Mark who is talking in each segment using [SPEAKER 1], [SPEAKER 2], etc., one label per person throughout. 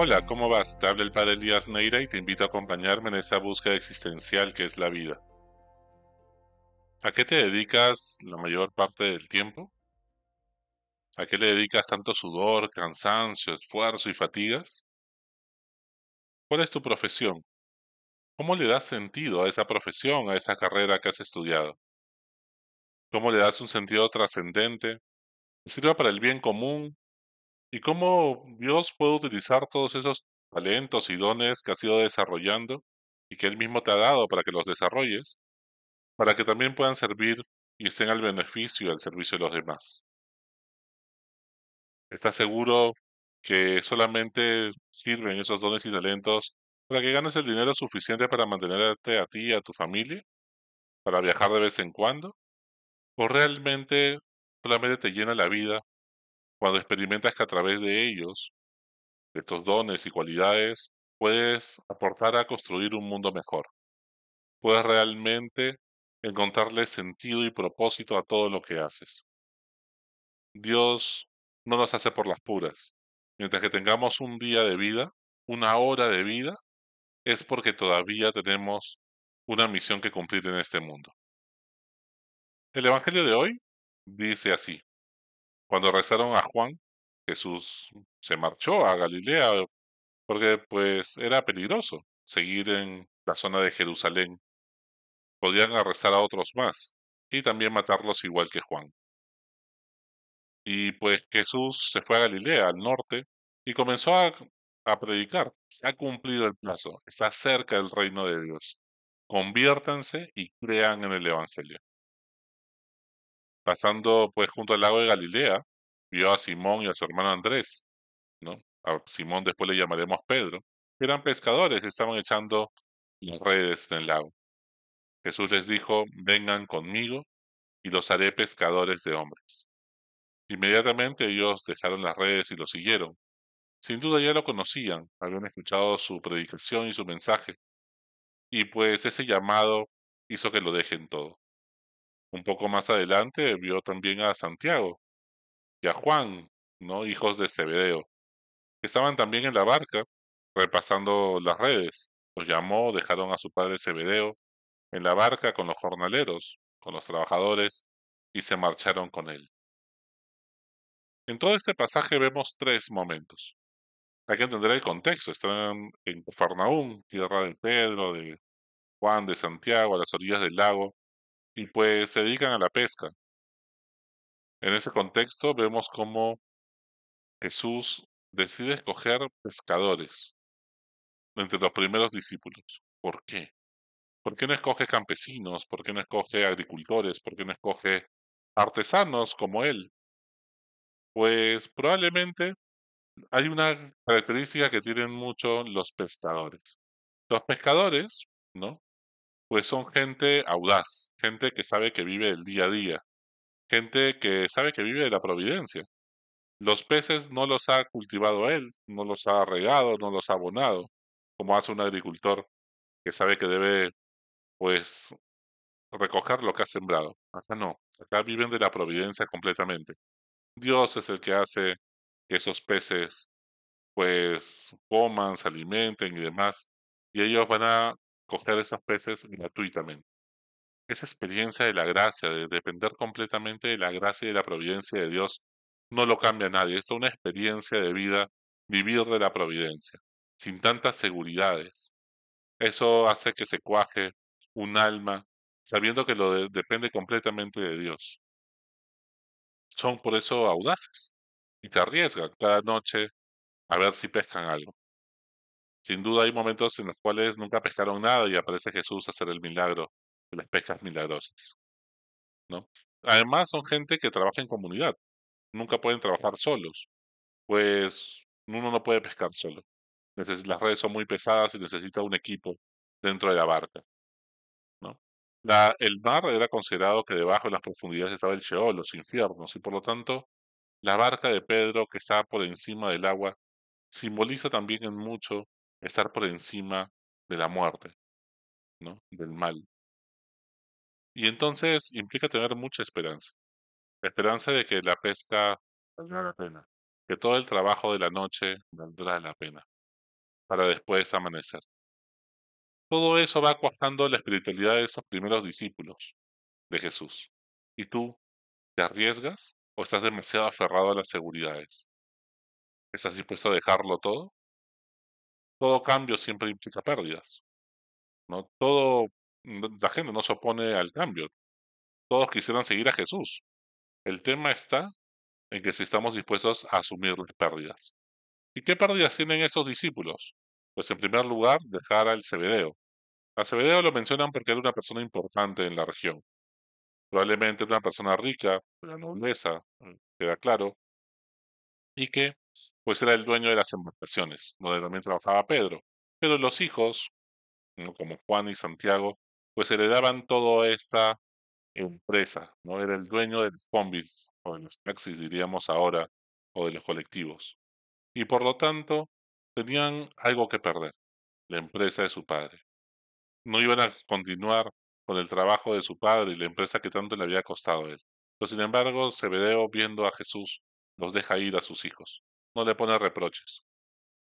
[SPEAKER 1] Hola, ¿cómo vas? Te habla el padre Elías Neira y te invito a acompañarme en esta búsqueda existencial que es la vida. ¿A qué te dedicas la mayor parte del tiempo? ¿A qué le dedicas tanto sudor, cansancio, esfuerzo y fatigas? ¿Cuál es tu profesión? ¿Cómo le das sentido a esa profesión, a esa carrera que has estudiado? ¿Cómo le das un sentido trascendente que sirva para el bien común y cómo Dios puede utilizar todos esos talentos y dones que has ido desarrollando y que Él mismo te ha dado para que los desarrolles, para que también puedan servir y estén al beneficio y al servicio de los demás. ¿Estás seguro que solamente sirven esos dones y talentos para que ganes el dinero suficiente para mantenerte a ti y a tu familia? ¿Para viajar de vez en cuando? ¿O realmente solamente te llena la vida cuando experimentas que a través de ellos, de estos dones y cualidades, puedes aportar a construir un mundo mejor. Puedes realmente encontrarle sentido y propósito a todo lo que haces. Dios no nos hace por las puras. Mientras que tengamos un día de vida, una hora de vida, es porque todavía tenemos una misión que cumplir en este mundo. El Evangelio de hoy dice así. Cuando rezaron a Juan, Jesús se marchó a Galilea porque pues era peligroso seguir en la zona de Jerusalén. Podían arrestar a otros más y también matarlos igual que Juan. Y pues Jesús se fue a Galilea, al norte, y comenzó a, a predicar. Se ha cumplido el plazo, está cerca del reino de Dios. Conviértanse y crean en el Evangelio. Pasando pues junto al lago de Galilea, vio a Simón y a su hermano Andrés, ¿no? A Simón después le llamaremos Pedro, eran pescadores, estaban echando las redes en el lago. Jesús les dijo, vengan conmigo y los haré pescadores de hombres. Inmediatamente ellos dejaron las redes y lo siguieron. Sin duda ya lo conocían, habían escuchado su predicación y su mensaje, y pues ese llamado hizo que lo dejen todo. Un poco más adelante vio también a Santiago y a Juan, ¿no? hijos de Zebedeo, que estaban también en la barca repasando las redes. Los llamó, dejaron a su padre Zebedeo en la barca con los jornaleros, con los trabajadores, y se marcharon con él. En todo este pasaje vemos tres momentos. Hay que entender el contexto. Están en Farnaún, tierra de Pedro, de Juan, de Santiago, a las orillas del lago, y pues se dedican a la pesca. En ese contexto vemos cómo Jesús decide escoger pescadores entre los primeros discípulos. ¿Por qué? ¿Por qué no escoge campesinos? ¿Por qué no escoge agricultores? ¿Por qué no escoge artesanos como él? Pues probablemente hay una característica que tienen mucho los pescadores. Los pescadores, ¿no? Pues son gente audaz, gente que sabe que vive el día a día, gente que sabe que vive de la providencia. Los peces no los ha cultivado él, no los ha regado, no los ha abonado, como hace un agricultor que sabe que debe, pues, recoger lo que ha sembrado. Acá no, acá viven de la providencia completamente. Dios es el que hace que esos peces, pues, coman, se alimenten y demás, y ellos van a coger esos peces gratuitamente. Esa experiencia de la gracia, de depender completamente de la gracia y de la providencia de Dios, no lo cambia nadie. Esto es una experiencia de vida, vivir de la providencia, sin tantas seguridades. Eso hace que se cuaje un alma sabiendo que lo depende completamente de Dios. Son por eso audaces y te arriesgan cada noche a ver si pescan algo. Sin duda hay momentos en los cuales nunca pescaron nada y aparece Jesús a hacer el milagro de las pescas milagrosas. ¿no? Además son gente que trabaja en comunidad. Nunca pueden trabajar solos. Pues uno no puede pescar solo. las redes son muy pesadas y necesita un equipo dentro de la barca. ¿no? El mar era considerado que debajo de las profundidades estaba el Sheol, los infiernos, y por lo tanto la barca de Pedro que está por encima del agua simboliza también en mucho estar por encima de la muerte, ¿no? Del mal. Y entonces implica tener mucha esperanza. Esperanza de que la pesca valdrá la pena, que todo el trabajo de la noche valdrá la pena. para después amanecer. Todo eso va cuajando la espiritualidad de esos primeros discípulos de Jesús. ¿Y tú te arriesgas o estás demasiado aferrado a las seguridades? ¿Estás dispuesto a dejarlo todo? Todo cambio siempre implica pérdidas. ¿no? Todo, la gente no se opone al cambio. Todos quisieran seguir a Jesús. El tema está en que si estamos dispuestos a asumir las pérdidas. ¿Y qué pérdidas tienen esos discípulos? Pues en primer lugar, dejar al Cebedeo. A Cebedeo lo mencionan porque era una persona importante en la región. Probablemente una persona rica, de la nobleza, eh, queda claro, y que pues era el dueño de las embarcaciones, donde también trabajaba Pedro. Pero los hijos, como Juan y Santiago, pues heredaban toda esta empresa, ¿no? Era el dueño de los combis, o de los taxis diríamos ahora, o de los colectivos. Y por lo tanto, tenían algo que perder, la empresa de su padre. No iban a continuar con el trabajo de su padre y la empresa que tanto le había costado a él. Pero sin embargo, Zebedeo, viendo a Jesús, los deja ir a sus hijos. No le pone reproches.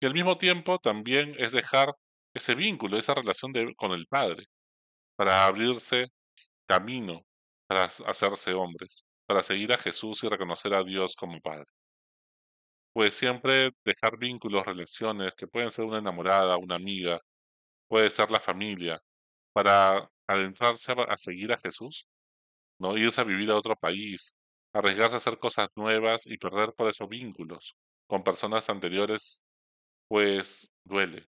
[SPEAKER 1] Y al mismo tiempo también es dejar ese vínculo, esa relación con el Padre, para abrirse camino, para hacerse hombres, para seguir a Jesús y reconocer a Dios como Padre. Pues siempre dejar vínculos, relaciones, que pueden ser una enamorada, una amiga, puede ser la familia, para adentrarse a, seguir a Jesús, no irse a vivir a otro país, arriesgarse a hacer cosas nuevas y perder por esos vínculos con personas anteriores, pues duele,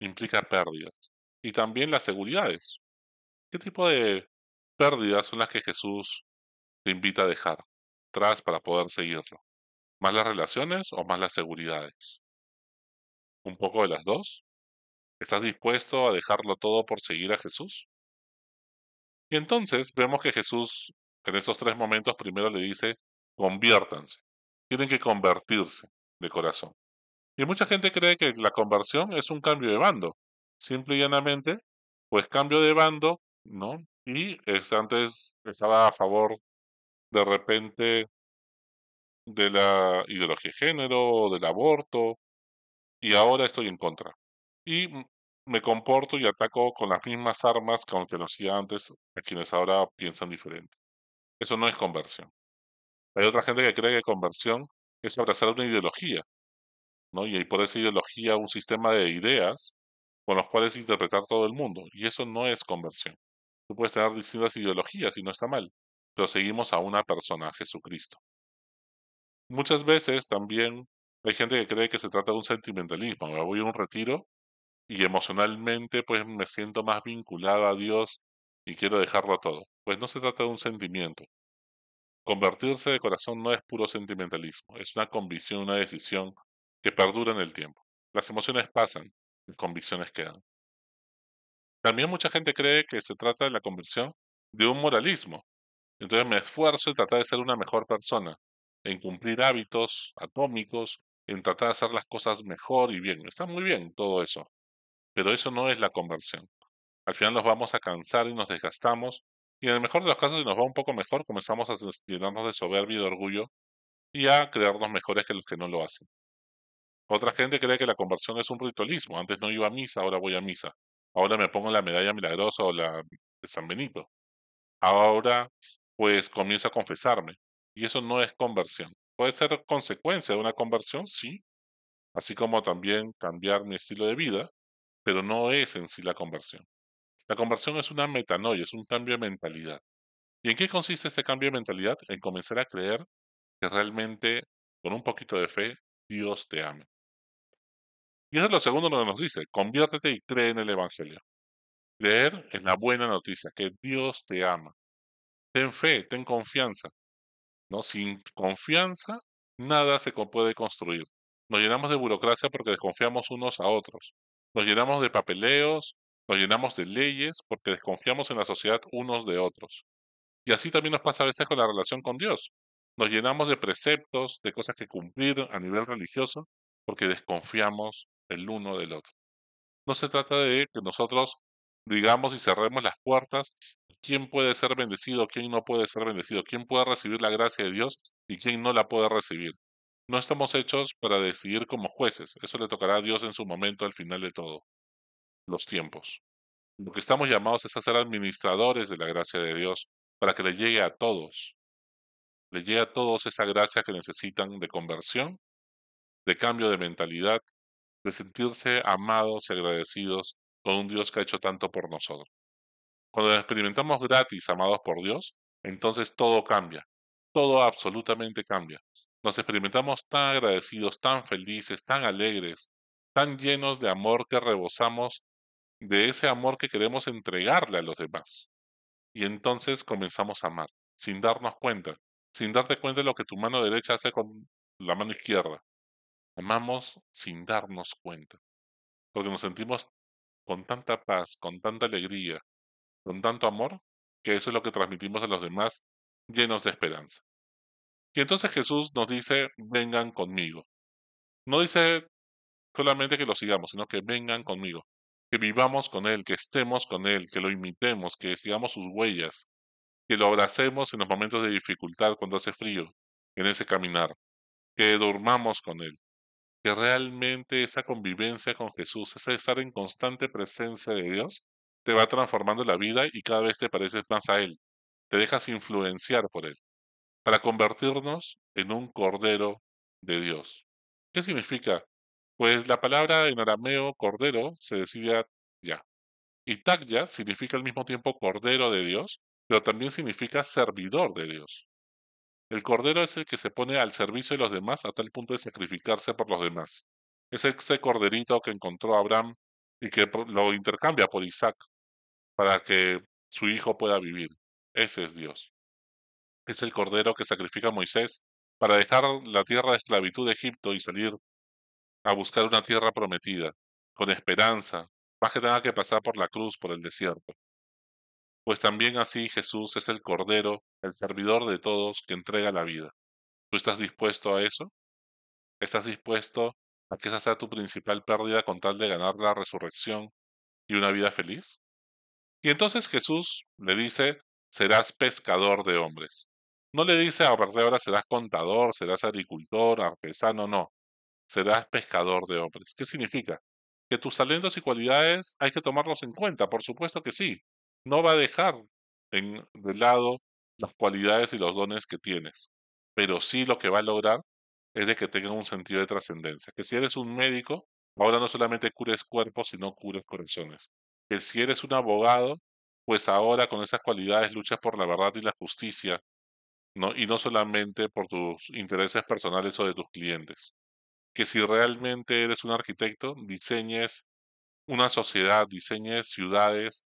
[SPEAKER 1] implica pérdidas. Y también las seguridades. ¿Qué tipo de pérdidas son las que Jesús te invita a dejar atrás para poder seguirlo? ¿Más las relaciones o más las seguridades? ¿Un poco de las dos? ¿Estás dispuesto a dejarlo todo por seguir a Jesús? Y entonces vemos que Jesús en esos tres momentos primero le dice, conviértanse. Tienen que convertirse de corazón. Y mucha gente cree que la conversión es un cambio de bando. Simple y llanamente, pues cambio de bando, ¿no? Y antes estaba a favor de repente de la ideología de género, del aborto, y ahora estoy en contra. Y me comporto y ataco con las mismas armas que aunque lo hacía antes a quienes ahora piensan diferente. Eso no es conversión. Hay otra gente que cree que conversión es abrazar una ideología, ¿no? Y por esa ideología un sistema de ideas con los cuales interpretar todo el mundo. Y eso no es conversión. Tú puedes tener distintas ideologías y no está mal, pero seguimos a una persona, a Jesucristo. Muchas veces también hay gente que cree que se trata de un sentimentalismo. Me voy a un retiro y emocionalmente pues me siento más vinculado a Dios y quiero dejarlo todo. Pues no se trata de un sentimiento. Convertirse de corazón no es puro sentimentalismo, es una convicción, una decisión que perdura en el tiempo. Las emociones pasan, las convicciones quedan. También mucha gente cree que se trata de la conversión de un moralismo. Entonces me esfuerzo en tratar de ser una mejor persona, en cumplir hábitos atómicos, en tratar de hacer las cosas mejor y bien. Está muy bien todo eso, pero eso no es la conversión. Al final nos vamos a cansar y nos desgastamos, y en el mejor de los casos, si nos va un poco mejor, comenzamos a llenarnos de soberbia y de orgullo y a creernos mejores que los que no lo hacen. Otra gente cree que la conversión es un ritualismo. Antes no iba a misa, ahora voy a misa. Ahora me pongo la medalla milagrosa o la de San Benito. Ahora, pues comienzo a confesarme. Y eso no es conversión. Puede ser consecuencia de una conversión, sí. Así como también cambiar mi estilo de vida, pero no es en sí la conversión. La conversión es una metanoia, es un cambio de mentalidad. ¿Y en qué consiste este cambio de mentalidad? En comenzar a creer que realmente, con un poquito de fe, Dios te ama. Y eso es lo segundo que nos dice, conviértete y cree en el Evangelio. Creer en la buena noticia, que Dios te ama. Ten fe, ten confianza. ¿no? Sin confianza, nada se puede construir. Nos llenamos de burocracia porque desconfiamos unos a otros. Nos llenamos de papeleos, nos llenamos de leyes porque desconfiamos en la sociedad unos de otros. Y así también nos pasa a veces con la relación con Dios. Nos llenamos de preceptos, de cosas que cumplir a nivel religioso, porque desconfiamos el uno del otro. No se trata de que nosotros digamos y cerremos las puertas, quién puede ser bendecido, quién no puede ser bendecido, quién puede recibir la gracia de Dios y quién no la puede recibir. No estamos hechos para decidir como jueces. Eso le tocará a Dios en su momento al final de todo, los tiempos. Lo que estamos llamados es a ser administradores de la gracia de Dios para que le llegue a todos. Le llegue a todos esa gracia que necesitan de conversión, de cambio de mentalidad, de sentirse amados y agradecidos con un Dios que ha hecho tanto por nosotros. Cuando experimentamos gratis, amados por Dios, entonces todo cambia, todo absolutamente cambia. Nos experimentamos tan agradecidos, tan felices, tan alegres, tan llenos de amor que rebosamos de ese amor que queremos entregarle a los demás. Y entonces comenzamos a amar, sin darnos cuenta, sin darte cuenta de lo que tu mano derecha hace con la mano izquierda. Amamos sin darnos cuenta, porque nos sentimos con tanta paz, con tanta alegría, con tanto amor, que eso es lo que transmitimos a los demás llenos de esperanza. Y entonces Jesús nos dice, vengan conmigo. No dice solamente que lo sigamos, sino que vengan conmigo, que vivamos con Él, que estemos con Él, que lo imitemos, que sigamos sus huellas, que lo abracemos en los momentos de dificultad cuando hace frío, en ese caminar, que durmamos con Él, que realmente esa convivencia con Jesús, ese estar en constante presencia de Dios, te va transformando la vida y cada vez te pareces más a Él, te dejas influenciar por Él, para convertirnos en un cordero de Dios. ¿Qué significa? Pues la palabra en arameo cordero se decía ya. Y takya significa al mismo tiempo cordero de Dios, pero también significa servidor de Dios. El cordero es el que se pone al servicio de los demás a tal punto de sacrificarse por los demás. Es ese corderito que encontró Abraham y que lo intercambia por Isaac para que su hijo pueda vivir. Ese es Dios. Es el cordero que sacrifica Moisés para dejar la tierra de esclavitud de Egipto y salir a buscar una tierra prometida, con esperanza, más que tenga que pasar por la cruz, por el desierto. Pues también así Jesús es el Cordero, el servidor de todos que entrega la vida. ¿Tú estás dispuesto a eso? ¿Estás dispuesto a que esa sea tu principal pérdida con tal de ganar la resurrección y una vida feliz? Y entonces Jesús le dice, serás pescador de hombres. No le dice, a partir de ahora serás contador, serás agricultor, artesano, no. Serás pescador de hombres. ¿Qué significa? Que tus talentos y cualidades hay que tomarlos en cuenta, por supuesto que sí, no va a dejar en, de lado las cualidades y los dones que tienes, pero sí lo que va a lograr es de que tengan un sentido de trascendencia. Que si eres un médico, ahora no solamente cures cuerpos, sino cures corazones. Que si eres un abogado, pues ahora con esas cualidades luchas por la verdad y la justicia, y no solamente por tus intereses personales o de tus clientes. Que si realmente eres un arquitecto, diseñes una sociedad, diseñes ciudades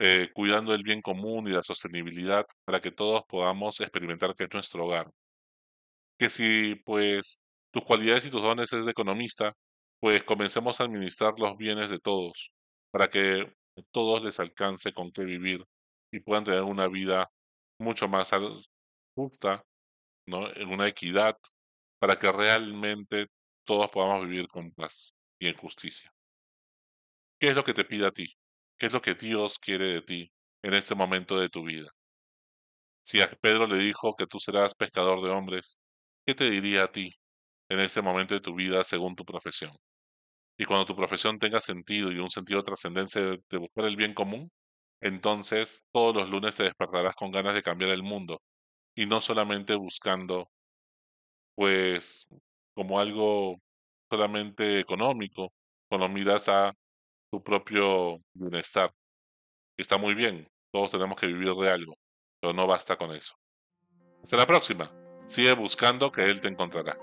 [SPEAKER 1] eh, cuidando el bien común y la sostenibilidad para que todos podamos experimentar que es nuestro hogar. Que si pues tus cualidades y tus dones es de economista, pues comencemos a administrar los bienes de todos para que todos les alcance con qué vivir y puedan tener una vida mucho más justa, ¿no? en una equidad, para que realmente todos podamos vivir con paz y en justicia. ¿Qué es lo que te pide a ti? ¿Qué es lo que Dios quiere de ti en este momento de tu vida? Si a Pedro le dijo que tú serás pescador de hombres, ¿qué te diría a ti en este momento de tu vida según tu profesión? Y cuando tu profesión tenga sentido y un sentido de trascendencia de buscar el bien común, entonces todos los lunes te despertarás con ganas de cambiar el mundo y no solamente buscando, pues, como algo solamente económico, cuando miras a tu propio bienestar. Está muy bien, todos tenemos que vivir de algo, pero no basta con eso. Hasta la próxima. Sigue buscando que Él te encontrará.